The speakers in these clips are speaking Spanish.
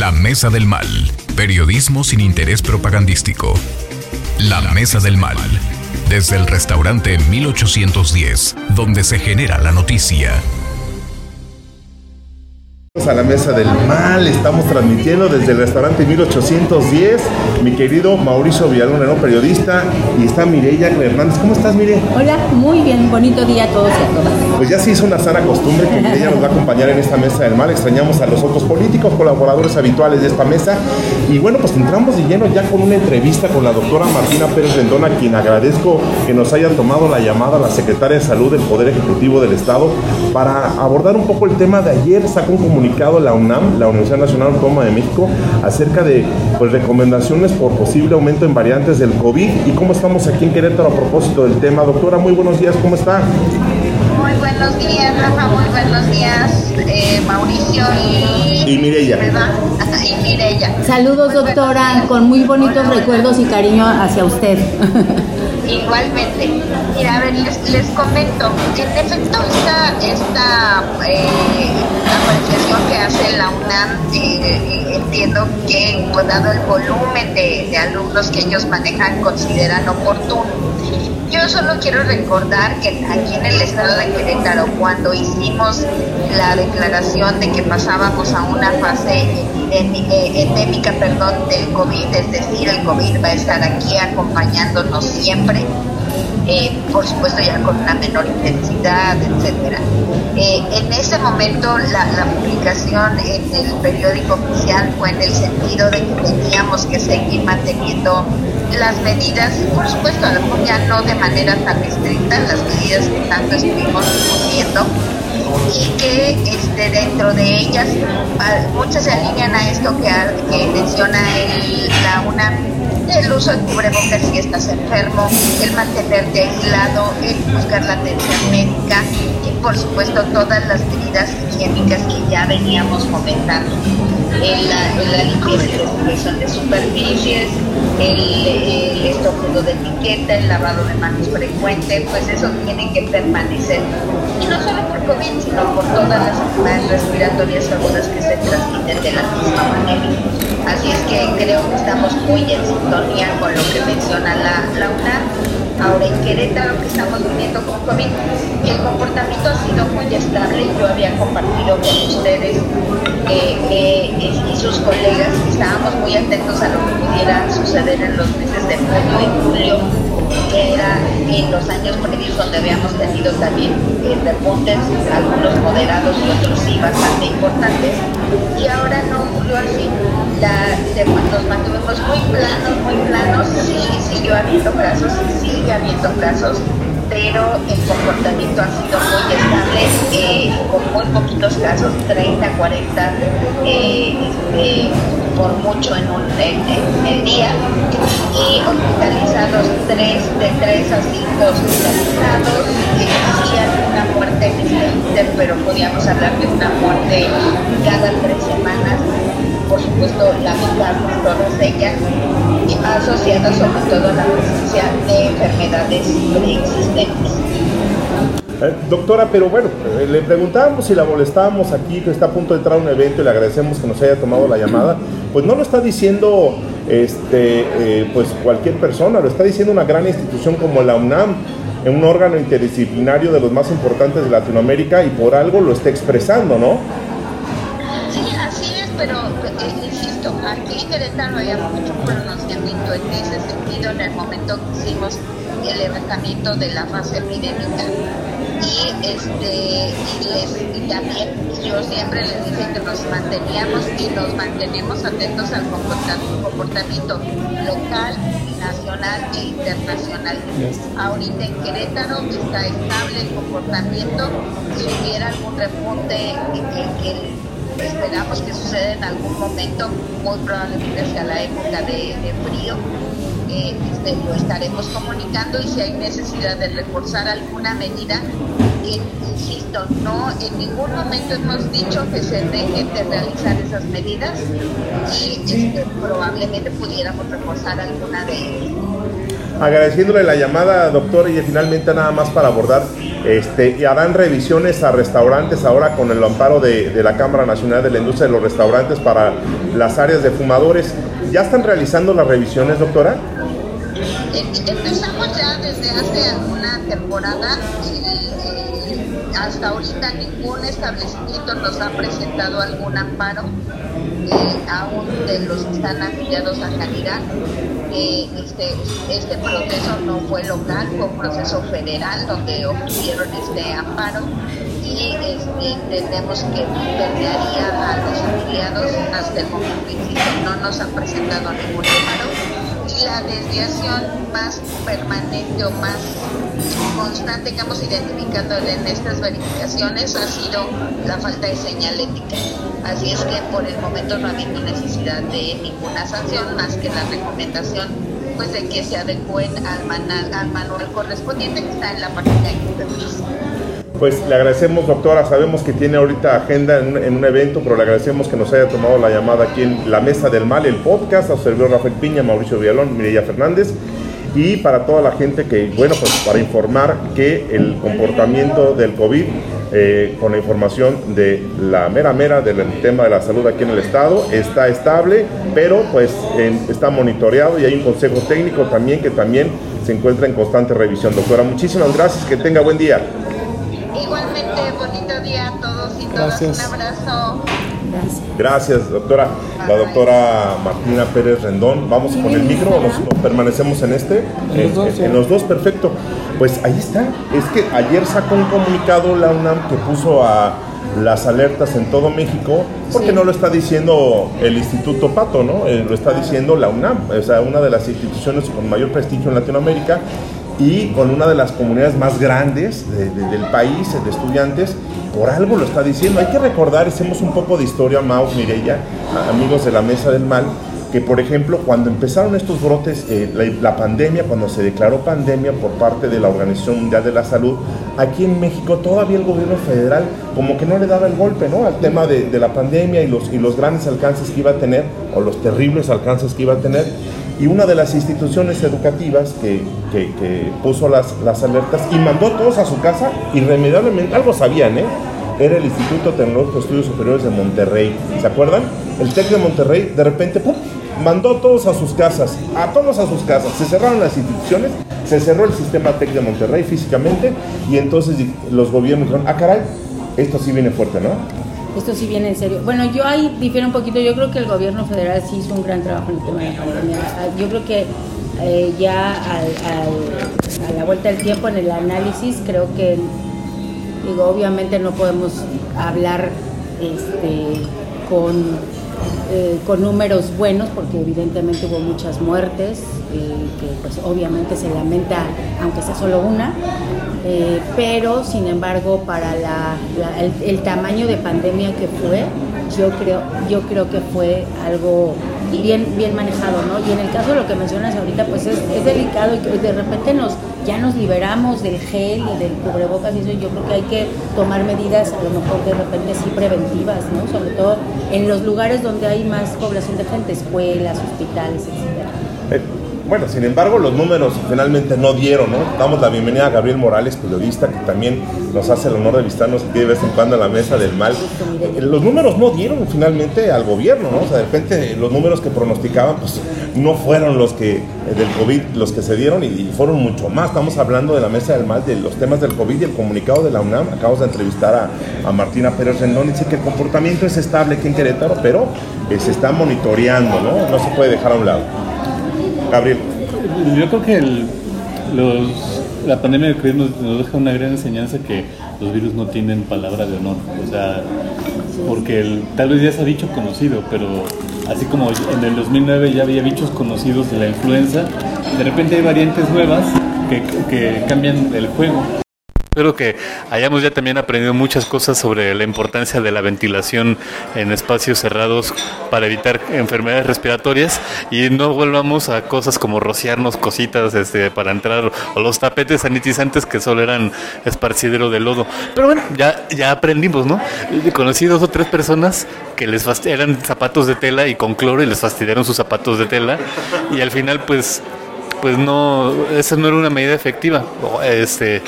La Mesa del Mal. Periodismo sin interés propagandístico. La Mesa del Mal. Desde el restaurante 1810, donde se genera la noticia a la mesa del mal, estamos transmitiendo desde el restaurante 1810, mi querido Mauricio Villalona, periodista, y está Mireya Hernández. ¿Cómo estás, Mire? Hola, muy bien, bonito día a todos y a todas. Pues ya se hizo una sana costumbre que Mireya nos va a acompañar en esta mesa del mal. Extrañamos a los otros políticos, colaboradores habituales de esta mesa. Y bueno, pues entramos de lleno ya con una entrevista con la doctora Martina Pérez Rendón, a quien agradezco que nos haya tomado la llamada a la secretaria de Salud del Poder Ejecutivo del Estado para abordar un poco el tema de ayer. Sacó un comunicado la UNAM, la Universidad Nacional Autónoma de México, acerca de pues, recomendaciones por posible aumento en variantes del COVID y cómo estamos aquí en Querétaro a propósito del tema. Doctora, muy buenos días, ¿cómo está? Muy buenos días, Rafa, muy buenos días, eh, Mauricio y, y Mireya. y Mireya. Saludos, doctora, con muy bonitos recuerdos y cariño hacia usted. Igualmente. Mira, a ver, les, les comento. En efecto, esta, esta eh, apreciación que hace la UNAM, eh, entiendo que, pues, dado el volumen de, de alumnos que ellos manejan, consideran oportuno yo solo quiero recordar que aquí en el estado de Querétaro, cuando hicimos la declaración de que pasábamos a una fase endémica perdón, del COVID, es decir, el COVID va a estar aquí acompañándonos siempre, eh, por supuesto ya con una menor intensidad, etcétera. Eh, en ese momento la, publicación en el periódico oficial fue en el sentido de que teníamos que seguir manteniendo las medidas, por supuesto, a lo mejor ya no de manera tan estricta, las medidas que tanto estuvimos cumpliendo y que este, dentro de ellas muchas se alinean a esto que, que menciona el, la UNAM el uso de cubrebocas si estás enfermo, el mantenerte aislado, el buscar la atención médica y por supuesto todas las medidas higiénicas que ya veníamos comentando. En la, limpieza y desinfección de superficies, el, el de etiqueta, el lavado de manos frecuente, pues eso tiene que permanecer. Y no solo por COVID, sino por todas las enfermedades respiratorias agudas que se transmiten de la misma manera. Así es que creo que estamos muy en sintonía con lo que menciona la, la UNAM. Ahora en Querétaro que estamos viviendo con COVID, el comportamiento ha sido muy estable. Yo había compartido con ustedes eh, eh, y sus colegas que estábamos muy atentos a lo que pudiera suceder en los meses de junio y julio, en los años previos donde habíamos tenido también eh, algunos moderados y otros sí bastante importantes. Y ahora no ocurrió así nos mantuvimos muy planos, muy planos, sí siguió habiendo casos, sigue habiendo casos, pero el comportamiento ha sido muy estable, eh, con muy poquitos casos, 30, 40 eh, este, por mucho en, un, día, y hospitalizados 3, de 3 a 5 hospitalizados, sí alguna muerte en este pero podríamos hablar de una muerte cada tres semanas por supuesto la mitad, todas ellas, asociadas sobre todo a la presencia de enfermedades preexistentes. Eh, doctora, pero bueno, eh, le preguntábamos si la molestábamos aquí, que está a punto de entrar a un evento y le agradecemos que nos haya tomado la llamada. Pues no lo está diciendo este, eh, pues cualquier persona, lo está diciendo una gran institución como la UNAM, un órgano interdisciplinario de los más importantes de Latinoamérica y por algo lo está expresando, ¿no? pero eh, insisto, aquí en Querétaro había mucho pronunciamiento en ese sentido en el momento que hicimos el levantamiento de la fase epidémica. Y, este, y, les, también yo siempre les dije que nos manteníamos y nos mantenemos atentos al comportamiento local, nacional e internacional. Ahorita en Querétaro está estable el comportamiento. Si hubiera algún repunte que, que esperamos que suceda en algún momento, muy probablemente sea la época de, frío. Eh, este, lo estaremos comunicando y si hay necesidad de reforzar alguna medida, insisto, no en ningún momento hemos dicho que se dejen de realizar esas medidas y este, probablemente pudiéramos reforzar alguna de ellas. Agradeciéndole la llamada, doctora, y finalmente nada más para abordar Este, y harán revisiones a restaurantes ahora con el amparo de, de la Cámara Nacional de la Industria de los Restaurantes para las áreas de fumadores. ¿Ya están realizando las revisiones, doctora? Empezamos ya desde hace alguna temporada hasta ahorita ningún establecimiento nos ha presentado algún amparo, eh, aún de los que están afiliados a Calidad. Eh, este, este proceso no fue local, fue un proceso federal donde obtuvieron este amparo y este, entendemos que permearía a los afiliados hasta el momento, no nos han presentado ningún amparo la desviación más permanente o más constante que hemos identificado en estas verificaciones ha sido la falta de señalética. Así es que por el momento no ha habido necesidad de ninguna sanción más que la recomendación pues de que se adecúen al, al manual correspondiente que está en la página de pues le agradecemos, doctora. Sabemos que tiene ahorita agenda en un, evento, pero le agradecemos que nos haya tomado la llamada aquí en La Mesa del Mal, el podcast. A su Rafael Piña, Mauricio Villalón, Mireya Fernández. Y para toda la gente que, bueno, pues para informar que el comportamiento del COVID, eh, con la información de la mera mera del tema de la salud aquí en el estado, está estable, pero pues está monitoreado y hay un consejo técnico también que también se encuentra en constante revisión. Doctora, muchísimas gracias, que tenga buen día. Día a todos y todas. Un abrazo. Gracias. doctora. La doctora Martina Pérez Rendón. Vamos con el micro o nos, permanecemos en este. En los, dos, en los dos, perfecto. Pues ahí está. Es que ayer sacó un comunicado la UNAM que puso a las alertas en todo México, porque no lo está diciendo el Instituto Pato, ¿no? Eh, lo está diciendo la UNAM, o sea, una de las instituciones con mayor prestigio en Latinoamérica y con una de las comunidades más grandes del país, de estudiantes, por algo lo está diciendo. Hay que recordar, hacemos un poco de historia, Mau, Mireya, amigos de la Mesa del Mal, que por ejemplo cuando empezaron estos brotes, eh, la, pandemia, cuando se declaró pandemia por parte de la Organización Mundial de la Salud, aquí en México todavía el gobierno federal como que no le daba el golpe ¿no? al tema de, de la pandemia y los, y los grandes alcances que iba a tener, o los terribles alcances que iba a tener. Y una de las instituciones educativas que, puso las, las alertas y mandó a todos a su casa, irremediablemente, algo sabían, ¿eh? Era el Instituto Tecnológico de Estudios Superiores de Monterrey. ¿Se acuerdan? El TEC de Monterrey, de repente, ¡pum! mandó a todos a sus casas, a todos a sus casas. Se cerraron las instituciones, se cerró el sistema TEC de Monterrey físicamente y entonces los gobiernos dijeron, ah, caray, esto sí viene fuerte, ¿no? Esto sí viene en serio. Bueno, yo ahí difiero un poquito. Yo creo que el gobierno federal sí hizo un gran trabajo en el tema de la pandemia. Yo creo que eh, ya a la vuelta del tiempo en el análisis, creo que, digo, obviamente no podemos hablar este, con, eh, con números buenos, porque evidentemente hubo muchas muertes, eh, que pues obviamente se lamenta, aunque sea solo una, eh, pero sin embargo para el, tamaño de pandemia que fue, yo creo, yo creo que fue algo bien, bien manejado, ¿no? Y en el caso de lo que mencionas ahorita, pues es, delicado y de repente nos ya nos liberamos del gel y del cubrebocas y eso, yo creo que hay que tomar medidas a lo mejor de repente sí preventivas, ¿no? Sobre todo en los lugares donde hay más población de gente, escuelas, hospitales, etcétera. Eh, bueno, sin embargo, los números finalmente no dieron, ¿no? Damos la bienvenida a Gabriel Morales, periodista, que también nos hace el honor de visitarnos de vez en cuando a la mesa del mal. Los números no dieron finalmente al gobierno, ¿no? O sea, de repente los números que pronosticaban, pues no fueron los que eh, del COVID, los que se dieron y, fueron mucho más. Estamos hablando de la mesa del mal, de los temas del COVID y el comunicado de la UNAM. Acabamos de entrevistar a, Martina Pérez Rendón y dice que el comportamiento es estable aquí en Querétaro, pero eh, se está monitoreando, ¿no? No se puede dejar a un lado. Gabriel. Yo creo que la pandemia de COVID nos, deja una gran enseñanza que los virus no tienen palabra de honor. O sea, porque tal vez ya se ha dicho conocido, pero así como en el 2009 ya había bichos conocidos de la influenza, de repente hay variantes nuevas que cambian el juego. Espero que hayamos ya también aprendido muchas cosas sobre la importancia de la ventilación en espacios cerrados para evitar enfermedades respiratorias y no volvamos a cosas como rociarnos cositas este, para entrar o los tapetes sanitizantes que solo eran esparcidero de lodo. Pero bueno, ya, ya aprendimos, ¿no? Conocí dos o tres personas que les eran zapatos de tela y con cloro y les fastidiaron sus zapatos de tela y al final pues pues no, esa no era una medida efectiva. Este,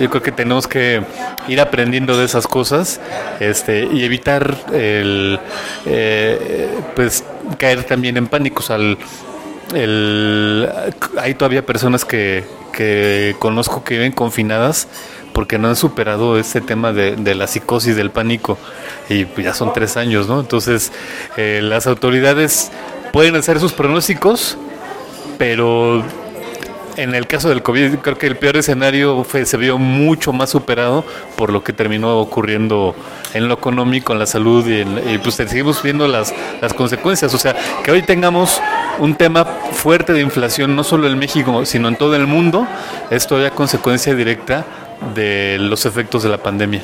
yo creo que tenemos que ir aprendiendo de esas cosas este, y evitar el, eh, pues caer también en pánicos. Al, el, hay todavía personas que, que conozco que viven confinadas porque no han superado ese tema de, la psicosis, del pánico, y pues ya son tres años, ¿no? Entonces, eh, las autoridades pueden hacer sus pronósticos, pero en el caso del COVID, creo que el peor escenario fue, se vio mucho más superado por lo que terminó ocurriendo en lo económico, en la salud y, pues seguimos viendo las, las consecuencias. O sea, que hoy tengamos un tema fuerte de inflación, no solo en México, sino en todo el mundo, es todavía consecuencia directa de los efectos de la pandemia.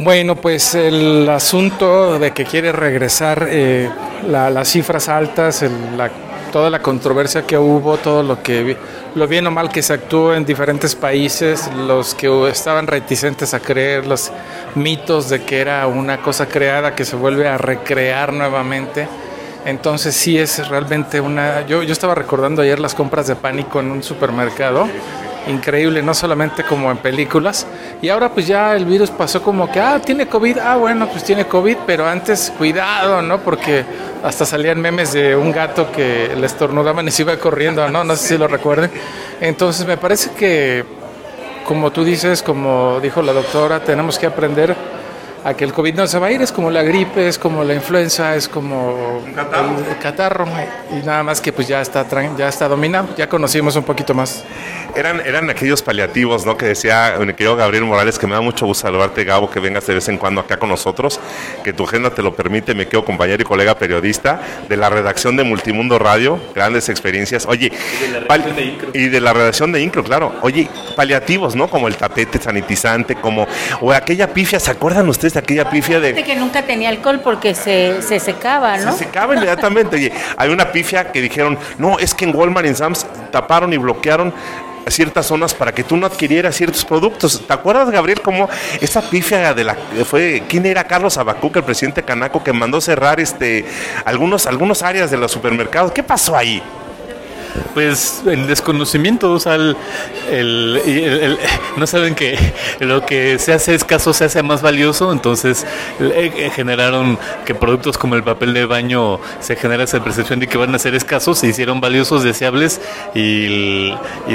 Bueno, pues el asunto de que quiere regresar eh, las cifras altas, la toda la controversia que hubo, todo lo que lo bien o mal que se actuó en diferentes países, los que estaban reticentes a creer, los mitos de que era una cosa creada que se vuelve a recrear nuevamente. Entonces sí es realmente una... Yo, yo estaba recordando ayer las compras de pánico en un supermercado increíble, no solamente como en películas. Y ahora pues ya el virus pasó como que, ah, tiene COVID, ah, bueno, pues tiene COVID, pero antes cuidado, ¿no? Porque hasta salían memes de un gato que le estornudaban y se iba corriendo, ¿no? No sé si lo recuerden. Entonces me parece que, como tú dices, como dijo la doctora, tenemos que aprender a que el COVID no se va a ir, es como la gripe, es como la influenza, es como el catarro, y nada más que pues ya está, ya está dominado, ya conocimos un poquito más. Eran, eran aquellos paliativos, ¿no? Que decía mi querido Gabriel Morales, que me da mucho gusto saludarte, Gabo, que vengas de vez en cuando acá con nosotros, que tu agenda te lo permite, me quedo compañero y colega periodista de la redacción de Multimundo Radio, grandes experiencias. Oye, y de la redacción de Incro, claro. Oye, paliativos, ¿no? Como el tapete sanitizante, como, o aquella pifia, ¿se acuerdan ustedes de aquella pifia de... que nunca tenía alcohol porque se, se secaba, ¿no? Se secaba inmediatamente. Oye, hay una pifia que dijeron, no, es que en Walmart y en Sams taparon y bloquearon ciertas zonas para que tú no adquirieras ciertos productos. ¿Te acuerdas, Gabriel, cómo esa pifia de la fue quién era Carlos Abacuc, el presidente Canaco, que mandó cerrar este algunos algunos áreas de los supermercados? ¿Qué pasó ahí? Pues el desconocimiento, no saben que lo que se hace escaso se hace más valioso, entonces eh, eh, generaron que productos como el papel de baño se genera esa percepción de que van a ser escasos, se hicieron valiosos, deseables y,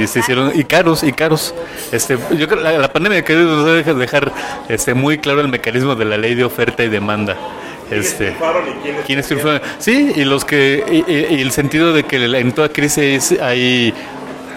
se hicieron y caros y caros. Este, yo creo la, la pandemia que dejar este, muy claro el mecanismo de la ley de oferta y demanda. Este, ¿Quiénes triunfaron? Sí, y los que y, el sentido de que en toda crisis hay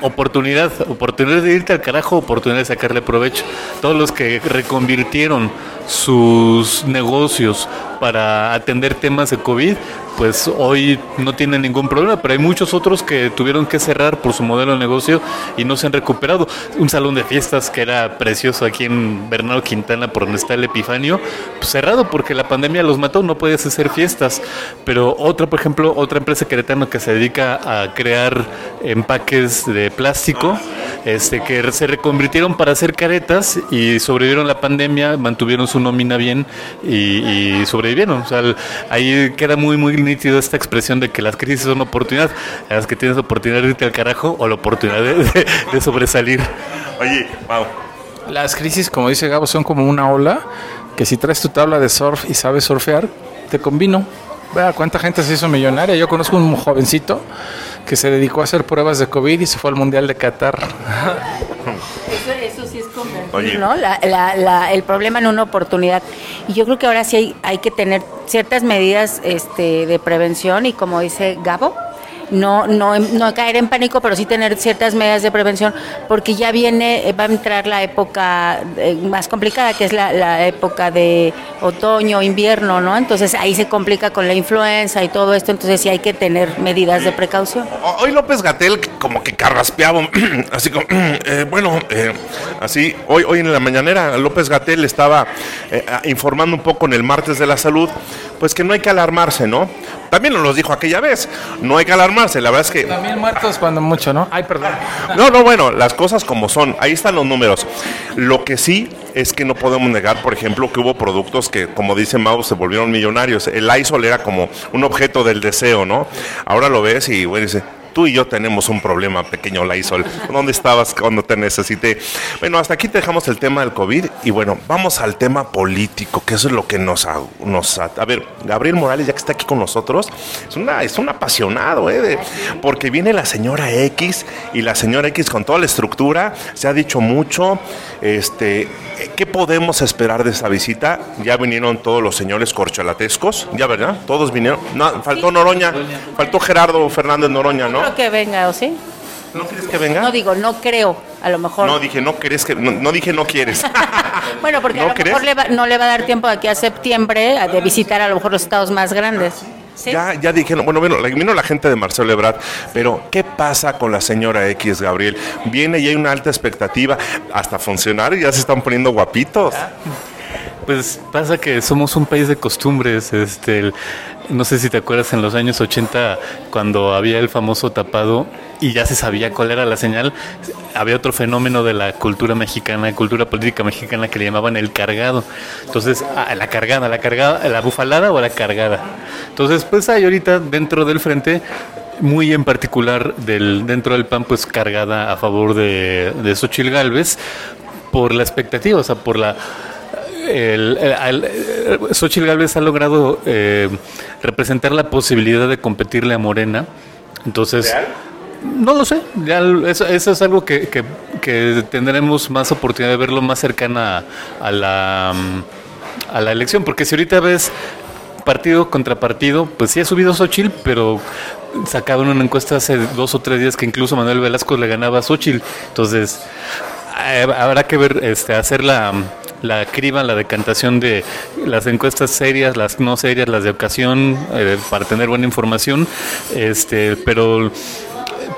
oportunidad, oportunidad de irte al carajo, oportunidad de sacarle provecho. Todos los que reconvirtieron sus negocios para atender temas de COVID, pues hoy no tienen ningún problema, pero hay muchos otros que tuvieron que cerrar por su modelo de negocio y no se han recuperado. Un salón de fiestas que era precioso aquí en Bernardo Quintana, por donde está el Epifanio, pues cerrado porque la pandemia los mató, no podías hacer fiestas. Pero otra, por ejemplo, otra empresa queretana que se dedica a crear empaques de plástico, este, que se reconvirtieron para hacer caretas y sobrevivieron la pandemia, mantuvieron su nómina bien y, sobrevivieron. O sea, ahí queda muy, muy nítido esta expresión de que las crisis son oportunidad, las que tienes oportunidad de irte al carajo o la oportunidad de, sobresalir. Oye, wow. Las crisis, como dice Gabo, son como una ola que si traes tu tabla de surf y sabes surfear, te combino. Vea cuánta gente se hizo millonaria. Yo conozco un jovencito que se dedicó a hacer pruebas de COVID y se fue al Mundial de Qatar. Eso, sí es convertir, ¿no? el problema en una oportunidad. Y yo creo que ahora sí hay, hay que tener ciertas medidas este, de prevención y como dice Gabo, no, no, no caer en pánico, pero sí tener ciertas medidas de prevención, porque ya viene, va a entrar la época eh, más complicada, que es la, época de otoño, invierno, ¿no? Entonces ahí se complica con la influenza y todo esto, entonces sí hay que tener medidas de precaución. Hoy López Gatel como que carraspeaba, así como, eh, bueno, eh, así, hoy, hoy en la mañanera López Gatel estaba informando un poco en el martes de la salud, pues que no hay que alarmarse, ¿no? También nos lo dijo aquella vez, no hay que alarmarse, la verdad es que... También muertos cuando mucho, ¿no? Ay, perdón. No, no, bueno, las cosas como son, ahí están los números. Lo que sí es que no podemos negar, por ejemplo, que hubo productos que, como dice Mau, se volvieron millonarios. El ISOL era como un objeto del deseo, ¿no? Ahora lo ves y, bueno, dice, tú y yo tenemos un problema, pequeño Laisol. ¿Dónde estabas cuando te necesité? Bueno, hasta aquí te dejamos el tema del COVID y bueno, vamos al tema político, que eso es lo que nos... nos a ver, Gabriel Morales, ya que está aquí con nosotros, es, una, es un apasionado, ¿eh? porque viene la señora X y la señora X con toda la estructura, se ha dicho mucho, este, ¿qué podemos esperar de esa visita? Ya vinieron todos los señores corcholatescos, ya verdad, todos vinieron, no, faltó Noroña, faltó Gerardo Fernández Noroña, ¿no? Creo que venga, ¿o sí? ¿No quieres que venga? No digo, no creo, a lo mejor. No dije, no quieres que, no, dije, no quieres. bueno, porque a lo mejor le va- no le va a dar tiempo de aquí a septiembre a- de visitar a lo mejor los estados más grandes. ¿Sí? Ya, ya dijeron, bueno, vino, vino la gente de Marcelo Ebrard, pero ¿qué pasa con la señora X, Gabriel? Viene y hay una alta expectativa, hasta funcionarios ya se están poniendo guapitos. Pues pasa que somos un país de costumbres. Este, no sé si te acuerdas en los años 80 cuando había el famoso tapado y ya se sabía cuál era la señal. Había otro fenómeno de la cultura mexicana, cultura política mexicana que le llamaban el cargado. Entonces, a la cargada, la cargada, la bufalada o la cargada. Entonces, pues hay ahorita dentro del frente muy en particular del dentro del PAN pues cargada a favor de, de Gálvez por la expectativa, o sea, por la el, eh, Xochitl Gálvez ha logrado eh, representar la posibilidad de competirle a Morena. Entonces, no lo sé. Ya eso, eso es algo que, que- que tendremos más oportunidad de verlo más cercana a la, mm, a la elección. Porque si ahorita ves partido contra partido, pues sí ha subido Xochitl, pero sacaban una encuesta hace dos o tres días que incluso Manuel Velasco le ganaba a Xochitl. Entonces, eh, habrá que ver, este, hacer la, la criba, la decantación de las encuestas serias, las no serias, las de ocasión, eh, para tener buena información. Este, pero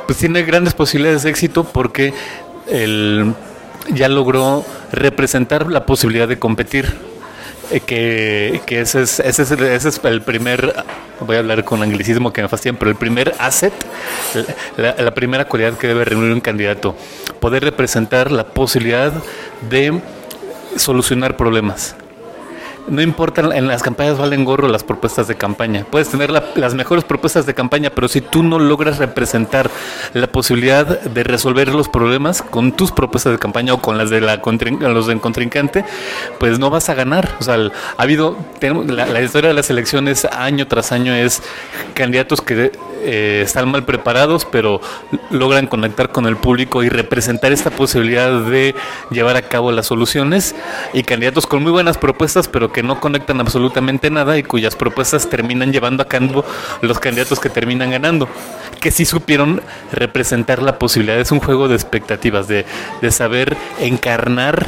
pues tiene grandes posibilidades de éxito porque el, ya logró representar la posibilidad de competir. Eh, que, que ese, es, ese, es ese es el primer, voy a hablar con anglicismo que me fastidian, pero el primer asset, la primera cualidad que debe reunir un candidato, poder representar la posibilidad de solucionar problemas. No importa, en las campañas valen gorro las propuestas de campaña. Puedes tener la- las mejores propuestas de campaña, pero si tú no logras representar la posibilidad de resolver los problemas con tus propuestas de campaña o con las de la los del contrincante, pues no vas a ganar. O sea, ha habido, la historia de las elecciones año tras año es candidatos que eh, están mal preparados, pero logran conectar con el público y representar esta posibilidad de llevar a cabo las soluciones y candidatos con muy buenas propuestas, pero que no conectan absolutamente nada y cuyas propuestas terminan llevando a cabo los candidatos que terminan ganando, que sí supieron representar la posibilidad. Es un juego de expectativas, de, de saber encarnar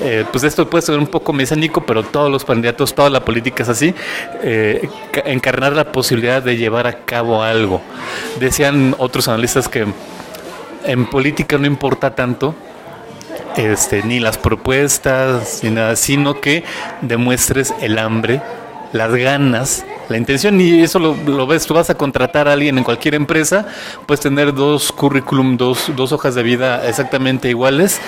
eh, pues esto puede ser un poco mecánico, pero todos los candidatos, toda la política es así, eh, ca- encarnar la posibilidad de llevar a cabo algo. Decían otros analistas que en política no importa tanto este, ni las propuestas, ni nada, sino que demuestres el hambre, las ganas, la intención, y eso lo, lo ves, tú vas a contratar a alguien en cualquier empresa, puedes tener dos currículum, dos, dos hojas de vida exactamente iguales,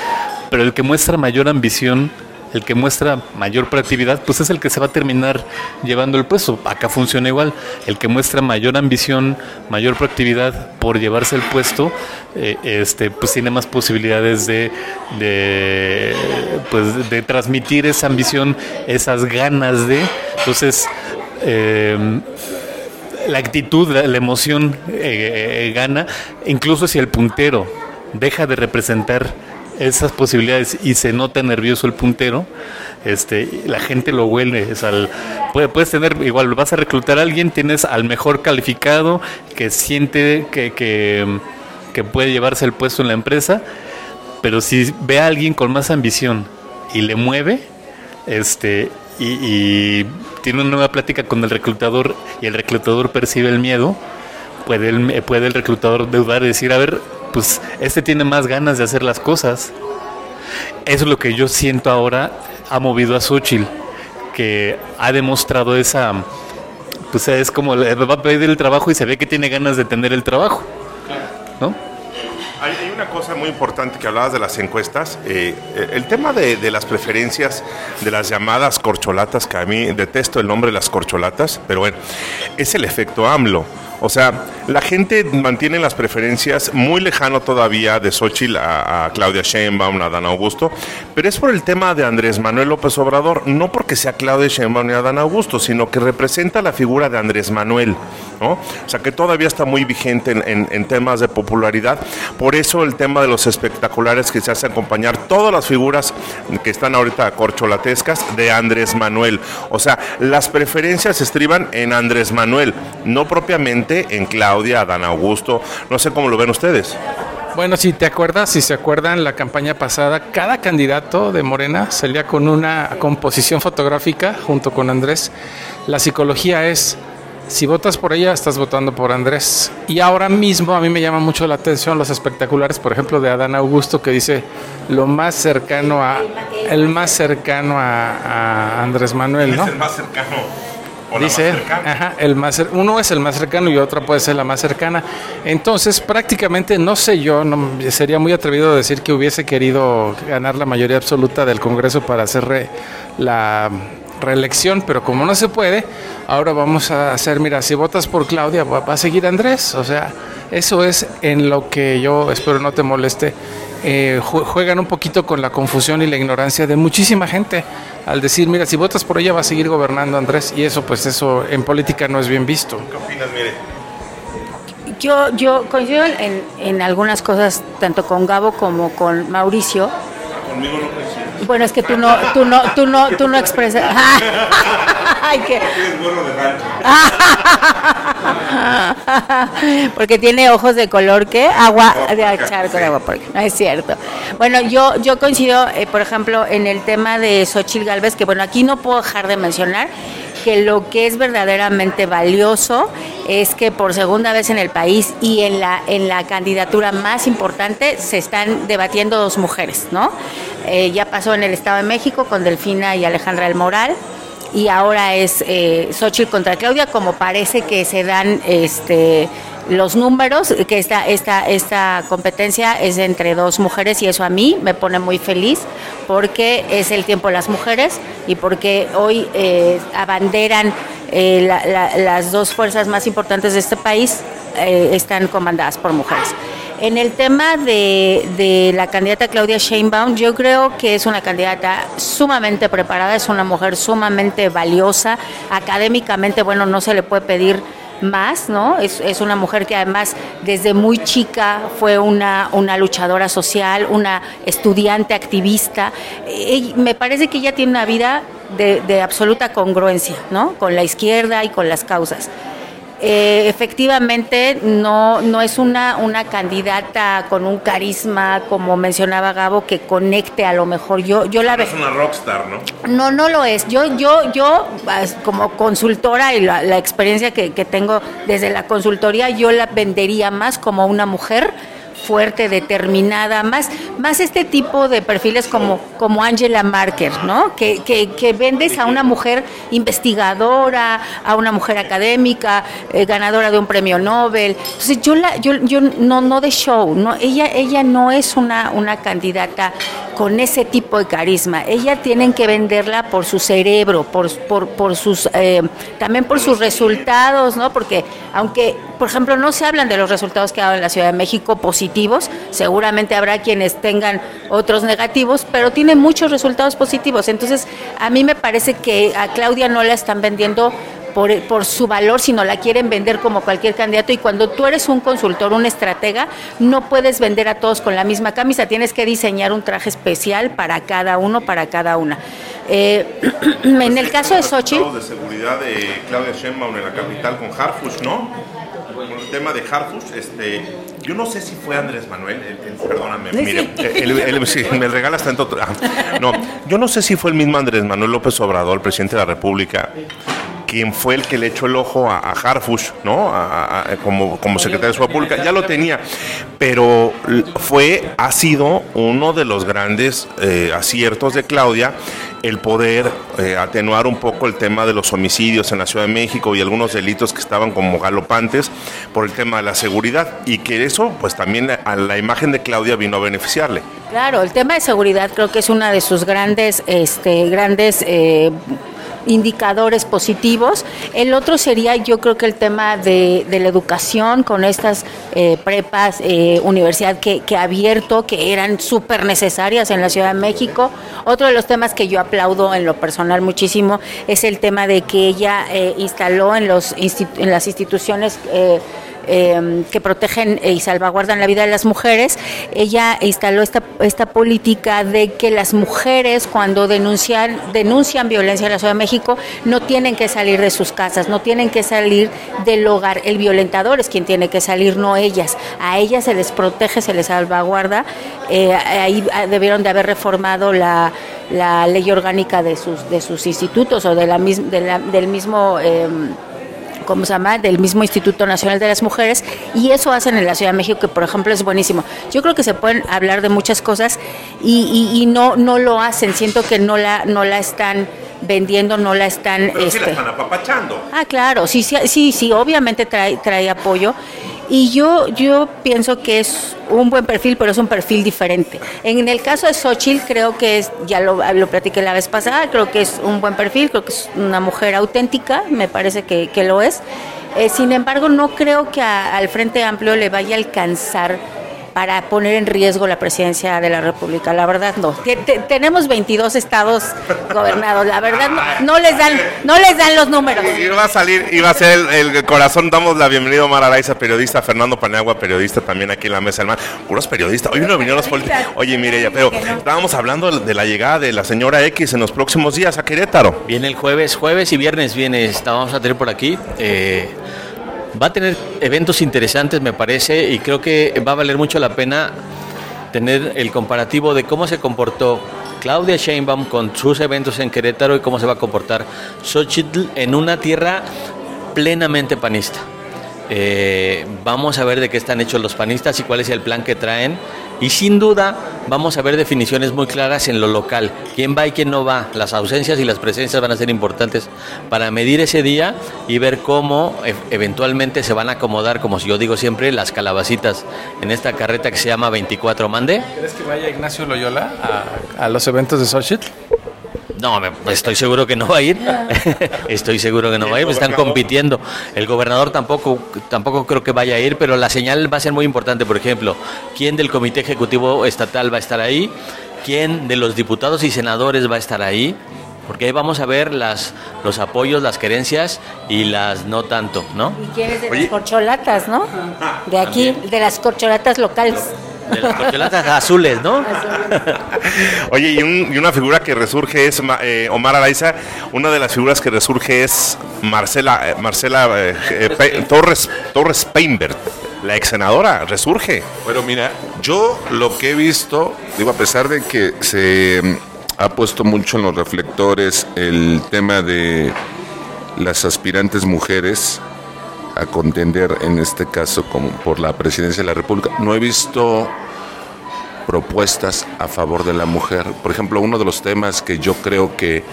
pero el que muestra mayor ambición, el que muestra mayor proactividad, pues es el que se va a terminar llevando el puesto. Acá funciona igual. El que muestra mayor ambición, mayor proactividad por llevarse el puesto, eh, este, pues tiene más posibilidades de, pues, de transmitir esa ambición, esas ganas de. Entonces, eh, la actitud, la, emoción eh, gana, incluso si el puntero deja de representar esas posibilidades y se nota nervioso el puntero, este, la gente lo huele. el- puede- puedes tener, igual vas a reclutar a alguien, tienes al mejor calificado que siente que, que, que puede llevarse el puesto en la empresa, pero si ve a alguien con más ambición y le mueve, este, y, y tiene una nueva plática con el reclutador y el reclutador percibe el miedo, puede el, puede el reclutador dudar y decir, a ver, pues este tiene más ganas de hacer las cosas. Eso es lo que yo siento ahora ha movido a Xochitl, que ha demostrado esa, pues es como va a pedir el trabajo y se ve que tiene ganas de tener el trabajo, ¿no? Hay una cosa muy importante que hablabas de las encuestas, eh, el tema de, de, las preferencias de las llamadas corcholatas, que a mí detesto el nombre de las corcholatas, pero bueno, es el efecto AMLO. O sea, la gente mantiene las preferencias muy lejano todavía de Xochitl a, Claudia Sheinbaum, a Dan Augusto, pero es por el tema de Andrés Manuel López Obrador, no porque sea Claudia Sheinbaum ni a Dan Augusto, sino que representa la figura de Andrés Manuel, ¿no? O sea, que todavía está muy vigente en, temas de popularidad. Por eso el tema de los espectaculares que se hace acompañar todas las figuras que están ahorita corcholatescas de Andrés Manuel. O sea, las preferencias estriban en Andrés Manuel, no propiamente en Claudia, Dan Augusto. No sé cómo lo ven ustedes. Bueno, si te acuerdas, si se acuerdan la campaña pasada, cada candidato de Morena salía con una composición fotográfica junto con Andrés. La psicología es, si votas por ella, estás votando por Andrés. Y ahora mismo a mí me llama mucho la atención los espectaculares, por ejemplo, de Adán Augusto, que dice lo más cercano a, el más cercano a, Andrés Manuel, ¿no? Es el más cercano Dice, ajá, el más, uno es el más cercano y otro puede ser la más cercana. Entonces, prácticamente, no sé yo, no, sería muy atrevido decir que hubiese querido ganar la mayoría absoluta del Congreso para hacer la reelección, pero como no se puede, ahora vamos a hacer, mira, si votas por Claudia, va, va a seguir Andrés. O sea, eso es en lo que yo espero no te moleste eh, juegan un poquito con la confusión y la ignorancia de muchísima gente al decir, mira, si votas por ella va a seguir gobernando Andrés y eso pues eso en política no es bien visto. ¿Qué opinas, mire? Yo, yo coincido en, en algunas cosas, tanto con Gabo como con Mauricio. Conmigo no bueno, es que tú no, tú no, tú no, tú no expresas. Ay, que... Porque tiene ojos de color que agua de charco de agua, porque no es cierto. Bueno, yo yo coincido, eh, por ejemplo, en el tema de Xochitl Galvez, que bueno, aquí no puedo dejar de mencionar que lo que es verdaderamente valioso es que por segunda vez en el país y en la, en la candidatura más importante se están debatiendo dos mujeres, ¿no? Eh, ya pasó en el Estado de México con Delfina y Alejandra del Moral y ahora es eh, Xochitl contra Claudia, como parece que se dan este los números, que esta, esta, esta competencia es entre dos mujeres y eso a mí me pone muy feliz porque es el tiempo de las mujeres y porque hoy eh, abanderan eh, las dos fuerzas más importantes de este país, eh, están comandadas por mujeres. En el tema de, de, la candidata Claudia Sheinbaum, yo creo que es una candidata sumamente preparada, es una mujer sumamente valiosa, académicamente, bueno, no se le puede pedir más, ¿no? Es, es, una mujer que además desde muy chica fue una, una luchadora social, una estudiante activista. Y me parece que ella tiene una vida de, de absoluta congruencia, ¿no? Con la izquierda y con las causas. Eh, efectivamente no, no es una, una candidata con un carisma, como mencionaba Gabo, que conecte a lo mejor. Yo, yo la veo. es una rockstar, ¿no? No, no lo es. Yo, yo, yo como consultora y la, la experiencia que, que tengo desde la consultoría, yo la vendería más como una mujer fuerte, determinada, más, más este tipo de perfiles como, como Angela Marker, ¿no? Que, que, vendes a una mujer investigadora, a una mujer académica, eh, ganadora de un premio Nobel. Entonces yo la, yo, yo no, no de show, no, ella, ella no es una, una candidata con ese tipo de carisma. Ella tienen que venderla por su cerebro, por, por, por sus, eh, también por sus resultados, ¿no? Porque aunque, por ejemplo, no se hablan de los resultados que ha dado en la Ciudad de México positivos, seguramente habrá quienes tengan otros negativos, pero tiene muchos resultados positivos. Entonces, a mí me parece que a Claudia no la están vendiendo por, por, su valor, sino la quieren vender como cualquier candidato. Y cuando tú eres un consultor, un estratega, no puedes vender a todos con la misma camisa, tienes que diseñar un traje especial para cada uno, para cada una. Eh, en el caso de Xochitl... de seguridad de Claudia Sheinbaum en la capital con Harfush, ¿no? Con el tema de Harfush, este, yo no sé si fue Andrés Manuel, perdóname, mire, me regalas tanto. no, yo no sé si fue el mismo Andrés Manuel López Obrador, el presidente de la República, quien fue el que le echó el ojo a, a Harfush, ¿no? como, como secretario de Pública, ya lo tenía, pero fue, ha sido uno de los grandes eh, aciertos de Claudia el poder eh, atenuar un poco el tema de los homicidios en la Ciudad de México y algunos delitos que estaban como galopantes por el tema de la seguridad y que eso pues también a la imagen de Claudia vino a beneficiarle. Claro, el tema de seguridad creo que es una de sus grandes, este, grandes eh, indicadores positivos. El otro sería, yo creo que el tema de, la educación con estas eh, prepas, eh, universidad que, ha abierto, que eran súper necesarias en la Ciudad de México. Otro de los temas que yo aplaudo en lo personal muchísimo es el tema de que ella eh, instaló en, los, en las instituciones Em, que protegen y salvaguardan la vida de las mujeres, ella instaló esta, esta política de que las mujeres cuando denuncian, denuncian violencia en la Ciudad de México no tienen que salir de sus casas, no tienen que salir del hogar. El violentador es quien tiene que salir, no ellas. A ellas se les protege, se les salvaguarda. Eh, ahí debieron de haber reformado la, ley orgánica de sus, de sus institutos o de la, del mismo... Em, ¿cómo se llama?, del mismo Instituto Nacional de las Mujeres, y eso hacen en la Ciudad de México, que por ejemplo es buenísimo. Yo creo que se pueden hablar de muchas cosas y, no, no lo hacen, siento que no la, no la están vendiendo, no la están... Pero sí la este, están apapachando. Ah, claro, sí, sí, sí, sí obviamente trae, trae apoyo. Y yo, yo pienso que es un buen perfil, pero es un perfil diferente. En el caso de Xochitl, creo que es, ya lo, lo platiqué la vez pasada, creo que es un buen perfil, creo que es una mujer auténtica, me parece que, lo es. Eh, sin embargo, no creo que al Frente Amplio le vaya a alcanzar para poner en riesgo la presidencia de la República. La verdad no. tenemos 22 estados gobernados. La verdad no, les dan no les dan los números. Iba a salir, iba a ser el, corazón. Damos la bienvenida a Omar Araiza, periodista, Fernando Paniagua, periodista también aquí en la mesa del mar. Puros periodistas. Hoy no vinieron los políticos. Oye, mire, ya, pero estábamos hablando de la llegada de la señora X en los próximos días a Querétaro. Viene el jueves, jueves y viernes viene, vamos a tener por aquí. Eh, Va a tener eventos interesantes, me parece, y creo que va a valer mucho la pena tener el comparativo de cómo se comportó Claudia Sheinbaum con sus eventos en Querétaro y cómo se va a comportar Xochitl en una tierra plenamente panista. Eh, vamos a ver de qué están hechos los panistas y cuál es el plan que traen. Y sin duda vamos a ver definiciones muy claras en lo local. ¿Quién va y quién no va? Las ausencias y las presencias van a ser importantes para medir ese día y ver cómo e, eventualmente se van a acomodar, como yo digo siempre, las calabacitas en esta carreta que se llama 24 Mande. ¿Crees que vaya Ignacio Loyola a, los eventos de Xochitl? No, estoy seguro que no va a ir. estoy seguro que no va a ir. Están compitiendo. El gobernador tampoco, tampoco creo que vaya a ir, pero la señal va a ser muy importante. Por ejemplo, ¿quién del Comité Ejecutivo Estatal va a estar ahí? ¿Quién de los diputados y senadores va a estar ahí? Porque ahí vamos a ver las, los apoyos, las querencias y las no tanto, ¿no? ¿Y quién de las corcholatas, no? De aquí, de las corcholatas locales. De las corcholatas azules, ¿no? Oye, y, una figura que resurge es eh, Omar Araiza, una de las figuras que resurge es Marcela, eh, Marcela eh, Torres, Torres Peinbert, la ex senadora, resurge. Bueno, mira, yo lo que he visto, digo, a pesar de que se mm, ha puesto mucho en los reflectores el tema de las aspirantes mujeres, a contender en este caso como por la presidencia de la República. No he visto propuestas a favor de la mujer. Por ejemplo, uno de los temas que yo creo que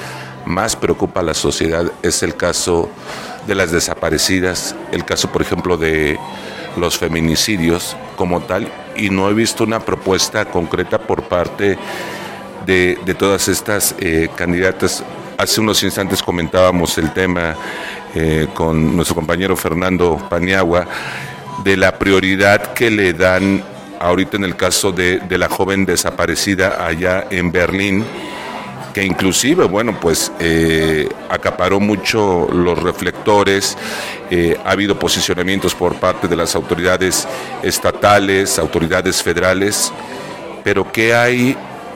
más preocupa a la sociedad es el caso de las desaparecidas, el caso, por ejemplo, de los feminicidios como tal, y no he visto una propuesta concreta por parte de, todas estas eh, candidatas. Hace unos instantes comentábamos el tema eh, con nuestro compañero Fernando Paniagua de la prioridad que le dan ahorita en el caso de, la joven desaparecida allá en Berlín, que inclusive, bueno, pues eh, acaparó mucho los reflectores, eh, ha habido posicionamientos por parte de las autoridades estatales, autoridades federales, pero ¿qué hay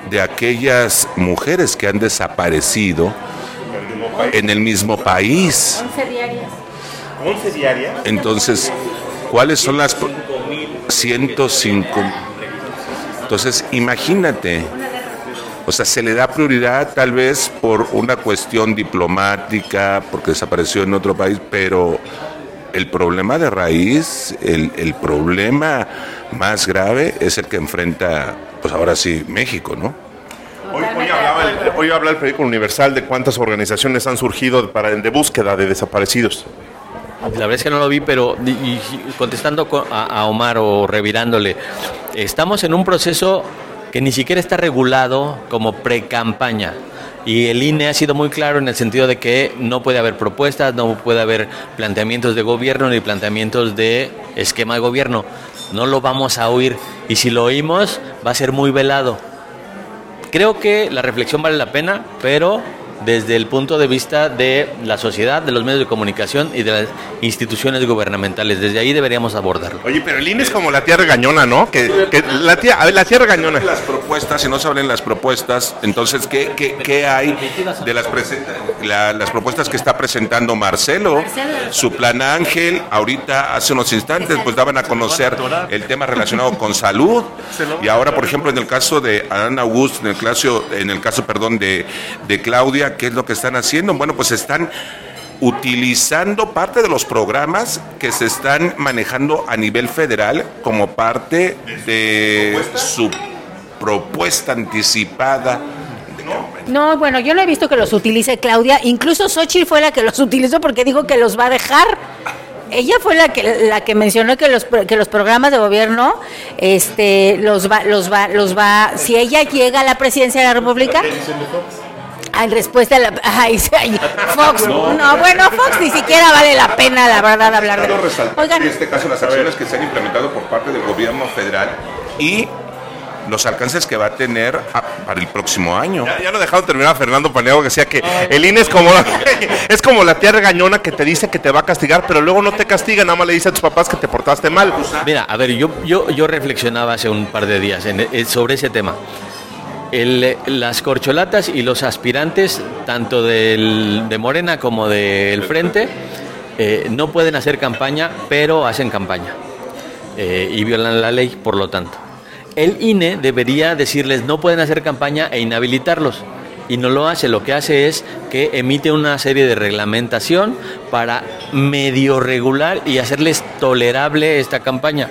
de aquellas mujeres que han desaparecido? en el mismo país. 11 diarias. 11 diarias. Entonces, ¿cuáles son las 105? Entonces, imagínate. O sea, se le da prioridad tal vez por una cuestión diplomática, porque desapareció en otro país, pero el problema de raíz, el, el problema más grave es el que enfrenta, pues ahora sí, México, ¿no? Hoy, hoy hablaba el, hoy habla el periódico Universal de cuántas organizaciones han surgido para, de búsqueda de desaparecidos. La verdad es que no lo vi, pero contestando co- a, a Omar o revirándole, estamos en un proceso que ni siquiera está regulado como pre-campaña. Y el INE ha sido muy claro en el sentido de que no puede haber propuestas, no puede haber planteamientos de gobierno ni planteamientos de esquema de gobierno. No lo vamos a oír. Y si lo oímos, va a ser muy velado. Creo que la reflexión vale la pena, pero desde el punto de vista de la sociedad, de los medios de comunicación y de las instituciones gubernamentales. Desde ahí deberíamos abordarlo. Oye, pero el INE es como la tía regañona, ¿no? Que, que la tía, a ver, la tía regañona. Las propuestas, si no se hablan las propuestas, entonces, ¿qué, qué, qué hay de las, la- las propuestas que está presentando Marcelo? Su plan Ángel, ahorita, hace unos instantes, pues daban a conocer el tema relacionado con salud. Y ahora, por ejemplo, en el caso de Adán Augusto, en el caso, en el caso perdón, de, de Claudia, ¿qué es lo que están haciendo? Bueno, pues están utilizando parte de los programas que se están manejando a nivel federal como parte de su propuesta anticipada. No, bueno, yo no he visto que los utilice Claudia. Incluso Xochitl fue la que los utilizó porque dijo que los va a dejar. Ella fue la que la que mencionó que los que los programas de gobierno este los va los va los va si ella llega a la presidencia de la República en respuesta a la ay, ay, Fox no, bueno Fox ni siquiera vale la pena la verdad hablar de resaltar Oigan, en este caso las acciones que se han implementado por parte del gobierno federal y los alcances que va a tener a- para el próximo año. Ya, ya no dejaron terminar a Fernando Paneago que decía que el INE es como, la, es como la tía regañona que te dice que te va a castigar, pero luego no te castiga, nada más le dice a tus papás que te portaste mal. Mira, a ver, yo, yo, yo reflexionaba hace un par de días en- en- sobre ese tema. Eh, las corcholatas y los aspirantes, tanto de Morena como del Frente, eh, no pueden hacer campaña, pero hacen campaña. Eh, y violan la ley, por lo tanto. El INE debería decirles no pueden hacer campaña e inhabilitarlos. Y no lo hace, lo que hace es que emite una serie de reglamentación para medio regular y hacerles tolerable esta campaña.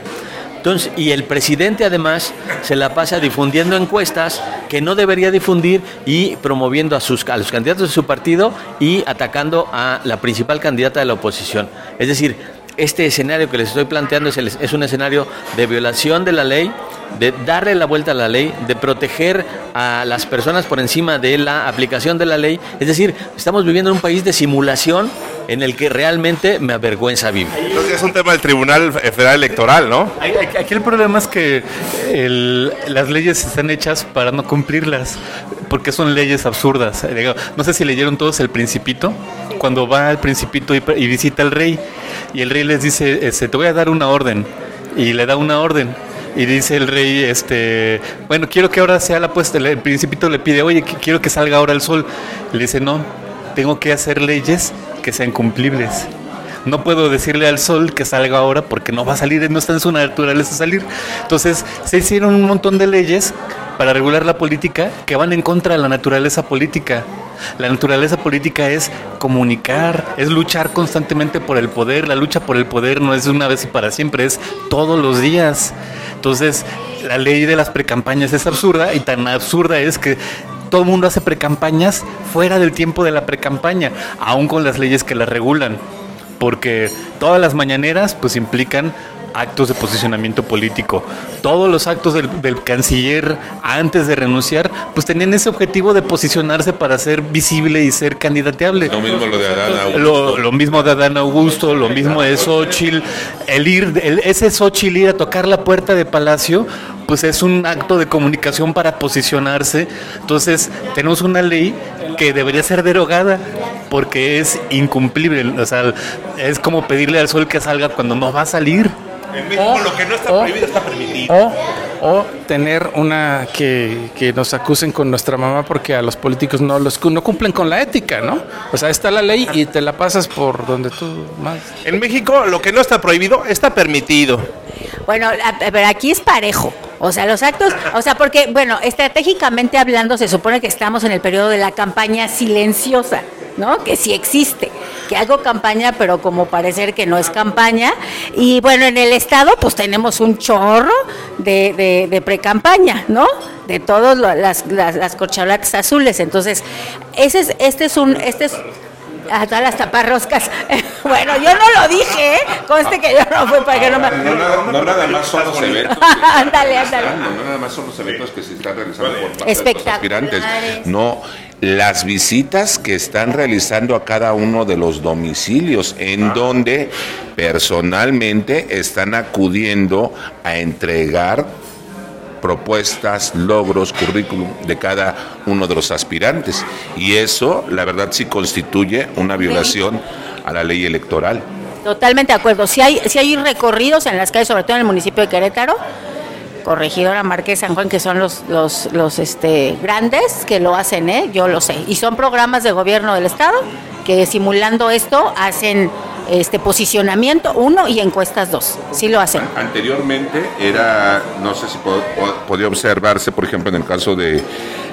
Y el presidente además se la pasa difundiendo encuestas que no debería difundir y promoviendo a, sus, a los candidatos de su partido y atacando a la principal candidata de la oposición. Es decir, este escenario que les estoy planteando es, el- es un escenario de violación de la ley, de darle la vuelta a la ley, de proteger a las personas por encima de la aplicación de la ley. Es decir, estamos viviendo en un país de simulación en el que realmente me avergüenza vivir. Entonces es un tema del Tribunal Federal Electoral, ¿no? Aquí el problema es que el- las leyes están hechas para no cumplirlas, porque son leyes absurdas. Eh, No sé si leyeron todos El Principito, cuando va el Principito y, y visita al rey, y el rey les dice, este, te voy a dar una orden, y le da una orden. Y dice el rey, este, bueno, quiero que ahora sea la puesta. El principito le pide, oye, quiero que salga ahora el sol. Le dice, no, tengo que hacer leyes que sean cumplibles. No puedo decirle al sol que salga ahora porque no va a salir, no está en su naturaleza salir. Entonces, se hicieron un montón de leyes para regular la política que van en contra de la naturaleza política. La naturaleza política es comunicar, es luchar constantemente por el poder. La lucha por el poder no es una vez y para siempre, es todos los días. Entonces, la ley de las precampañas es absurda y tan absurda es que todo el mundo hace precampañas fuera del tiempo de la precampaña, aún con las leyes que las regulan porque todas las mañaneras pues implican actos de posicionamiento político. Todos los actos del, del canciller antes de renunciar pues tenían ese objetivo de posicionarse para ser visible y ser candidateable. Lo mismo lo de Adán Augusto. Lo, lo mismo de Adán Augusto, lo mismo de Xochitl. El ir, el- ese Xochitl ir a tocar la puerta de Palacio, pues es un acto de comunicación para posicionarse. Entonces, tenemos una ley que debería ser derogada porque es incumplible. O sea, es como pedirle al sol que salga cuando no va a salir. En México lo que no está o- prohibido está permitido. O, o tener una que, que nos acusen con nuestra mamá porque a los políticos no los no cumplen con la ética, ¿no? O sea, está la ley y te la pasas por donde tú más. En México lo que no está prohibido está permitido. Bueno, ver, aquí es parejo. O sea, los actos, o sea, porque, bueno, estratégicamente hablando, se supone que estamos en el periodo de la campaña silenciosa, ¿no? Que sí existe, que hago campaña, pero como parecer que no es campaña. Y bueno, en el Estado, pues tenemos un chorro de, de, de pre-campaña, ¿no? De todas las, las, azules. Entonces, ese es, este es un, este es a todas las taparroscas. bueno, yo no lo dije, ¿eh? Conste que yo no fui para que no me... No, nada, más son los eventos. ándale, ándale. No nada más son los eventos que se están realizando por parte de los aspirantes. No, las visitas que están realizando a cada uno de los domicilios, en donde personalmente están acudiendo a entregar propuestas, logros, currículum de cada uno de los aspirantes. Y eso, la verdad, sí constituye una violación a la ley electoral. Totalmente de acuerdo. Si hay, si hay recorridos en las calles, sobre todo en el municipio de Querétaro, Corregidora Marqués San Juan, que son los, los, los este, grandes que lo hacen, ¿eh? yo lo sé. Y son programas de gobierno del Estado que simulando esto hacen este posicionamiento uno y encuestas dos. Sí lo hacen. Anteriormente era, no sé si po- po- podía observarse, por ejemplo, en el caso de,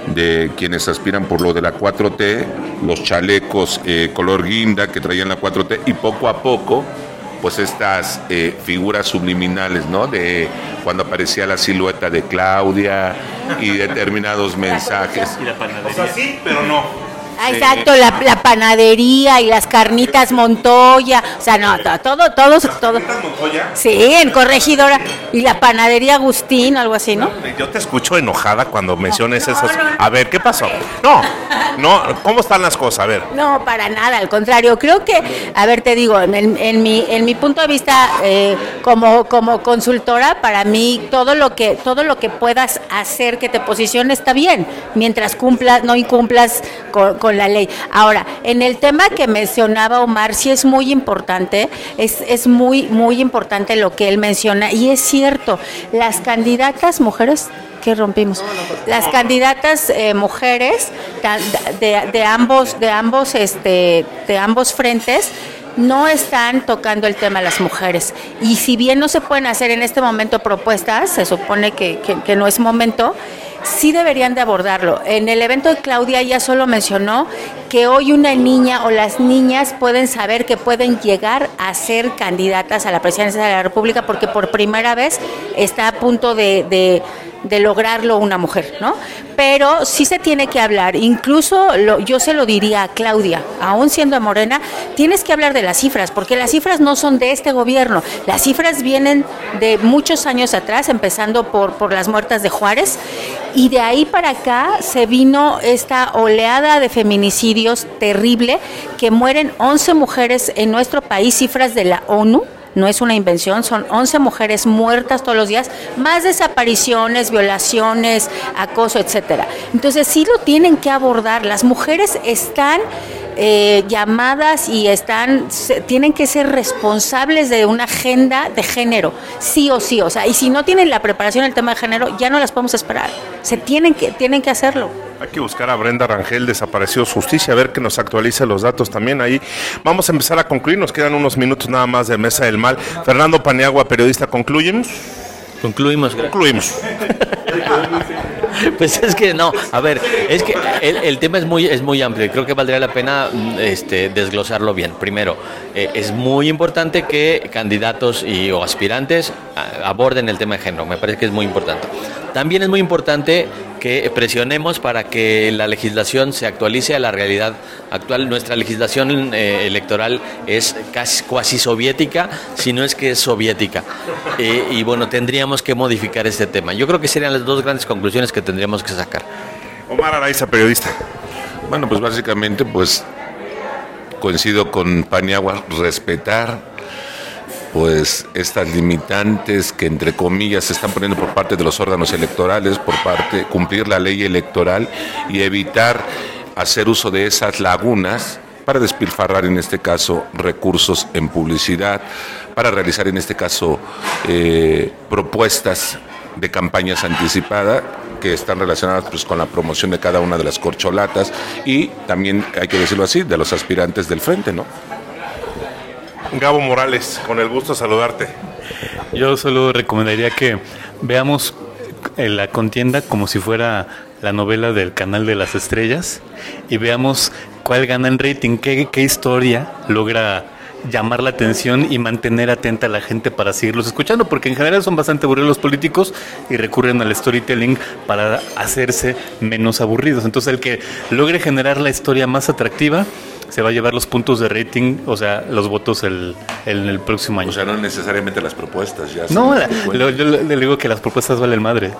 de quienes aspiran por lo de la 4T, los chalecos eh, color guinda que traían la 4T y poco a poco, pues estas eh, figuras subliminales, ¿no? De cuando aparecía la silueta de Claudia y determinados mensajes. Y la panadería. O sea, sí, pero no. Ah, exacto, la, la panadería y las carnitas Montoya, o sea, no, to- todo, todos, todo. Montoya? Sí, en Corregidora. Y la panadería Agustín, algo así, ¿no? Yo te escucho enojada cuando menciones esas. A ver, ¿qué pasó? No, no, ¿cómo están las cosas? A ver. No, para nada, al contrario. Creo que, a ver, te digo, en, el- en mi, en mi punto de vista eh, como, como consultora, para mí todo lo que todo lo que puedas hacer que te posicione está bien, mientras cumplas, no incumplas con, con la ley. Ahora, en el tema que mencionaba Omar, sí es muy importante, es, es muy, muy importante lo que él menciona, y es cierto, las candidatas mujeres que rompimos. Las candidatas eh, mujeres de, de ambos, de ambos, este, de ambos frentes no están tocando el tema de las mujeres. Y si bien no se pueden hacer en este momento propuestas, se supone que, que- que no es momento, sí deberían de abordarlo. En el evento de Claudia ella solo mencionó que hoy una niña o las niñas pueden saber que pueden llegar a ser candidatas a la presidencia de la República porque por primera vez está a punto de, de- de lograrlo una mujer, ¿no? Pero sí se tiene que hablar, incluso yo se lo diría a Claudia, aún siendo morena, tienes que hablar de las cifras, porque las cifras no son de este gobierno, las cifras vienen de muchos años atrás, empezando por, por las muertas de Juárez, y de ahí para acá se vino esta oleada de feminicidios terrible, que mueren 11 mujeres en nuestro país, cifras de la ONU, no es una invención, son 11 mujeres muertas todos los días, más desapariciones, violaciones, acoso, etcétera. Entonces sí lo tienen que abordar. Las mujeres están eh, llamadas y están se- tienen que ser responsables de una agenda de género, sí o sí. O sea, y si no tienen la preparación en el tema de género, ya no las podemos esperar. Se tienen que tienen que hacerlo. Hay que buscar a Brenda Rangel, desapareció justicia, a ver que nos actualice los datos también ahí. Vamos a empezar a concluir, nos quedan unos minutos nada más de Mesa del Mal. Fernando Paniagua, periodista, ¿concluyemos? Concluimos. gracias. Concluimos. Pues es que no, a ver, es que el, tema es muy, es muy amplio y creo que valdría la pena mm, este, desglosarlo bien. Primero, eh, es muy importante que candidatos y, o aspirantes aborden el tema de género, me parece que es muy importante. También es muy importante que presionemos para que la legislación se actualice a la realidad actual. Nuestra legislación eh, electoral es casi cuasi soviética, si no es que es soviética. Eh, y bueno, tendríamos que modificar este tema. Yo creo que serían las dos grandes conclusiones que tendríamos que sacar. Omar Araiza, periodista. Bueno, pues básicamente, pues coincido con Paniagua, respetar pues estas limitantes que entre comillas se están poniendo por parte de los órganos electorales, por parte cumplir la ley electoral y evitar hacer uso de esas lagunas para despilfarrar en este caso recursos en publicidad, para realizar en este caso eh, propuestas de campañas anticipadas que están relacionadas pues, con la promoción de cada una de las corcholatas y también, hay que decirlo así, de los aspirantes del frente, ¿no? Gabo Morales, con el gusto de saludarte. Yo solo recomendaría que veamos eh, la contienda como si fuera la novela del canal de las estrellas y veamos cuál gana en rating, qué, qué historia logra llamar la atención y mantener atenta a la gente para seguirlos escuchando, porque en general son bastante aburridos los políticos y recurren al storytelling para hacerse menos aburridos. Entonces el que logre generar la historia más atractiva se va a llevar los puntos de rating, o sea, los votos el, el, el próximo año. O sea, no necesariamente las propuestas ya. No, la- lo- yo le digo que las propuestas valen madre.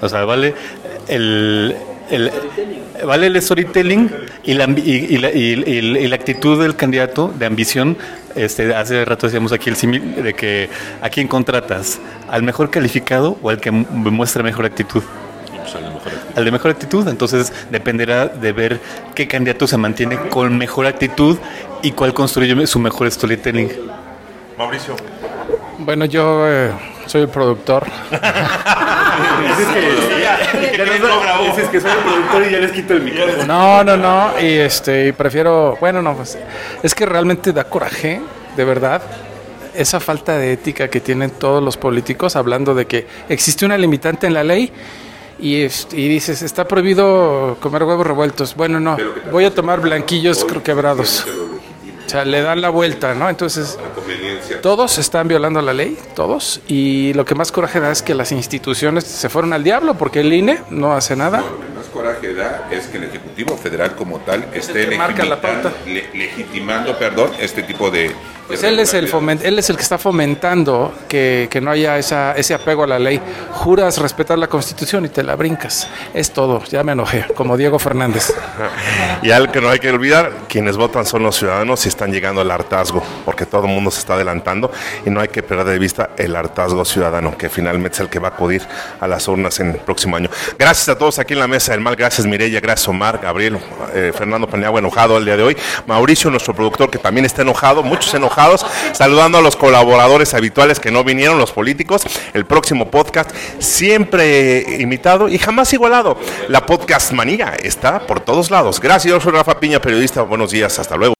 O sea, vale el, el- vale el storytelling y la, y, y la, y- la actitud del candidato de ambición. Este, hace rato decíamos aquí el símil de que a quién contratas, al mejor calificado o al que mu- muestra mejor actitud. Pues, a lo mejor- Al de mejor actitud, entonces dependerá de ver qué candidato se mantiene con mejor actitud y cuál construye su mejor storytelling. Mauricio. Bueno, yo eh, soy el productor. Dices que soy el productor y ya les quito el micrófono. No, no, no. Y este, y prefiero. Bueno, no, pues. Es que realmente da coraje, de verdad. Esa falta de ética que tienen todos los políticos hablando de que existe una limitante en la ley y, es- y dices, está prohibido comer huevos revueltos. Bueno, no, voy a tomar blanquillos quebrados. O sea, le dan la vuelta, ¿no? Entonces, todos están violando la ley, todos. Y lo que más coraje da es que las instituciones se fueron al diablo porque el INE no hace nada. Lo que más coraje da es que el Ejecutivo Federal como tal esté la legitimando- le- legitimando perdón, este tipo de... Pues él es el él es el que está fomentando que, que no haya esa, ese apego a la ley. Juras respetar la constitución y te la brincas. Es todo, ya me enojé, como Diego Fernández. Y algo que no hay que olvidar, quienes votan son los ciudadanos y están llegando al hartazgo, porque todo el mundo se está adelantando y no hay que perder de vista el hartazgo ciudadano, que finalmente es el que va a acudir a las urnas en el próximo año. Gracias a todos aquí en la Mesa del Mal, gracias Mireya, gracias Omar, Gabriel, eh, Fernando Paniagua enojado el día de hoy, Mauricio, nuestro productor, que también está enojado, muchos saludando a los colaboradores habituales que no vinieron, los políticos, el próximo podcast siempre imitado y jamás igualado. La podcast manía está por todos lados. Gracias, yo soy Rafa Piña, periodista. Buenos días, hasta luego.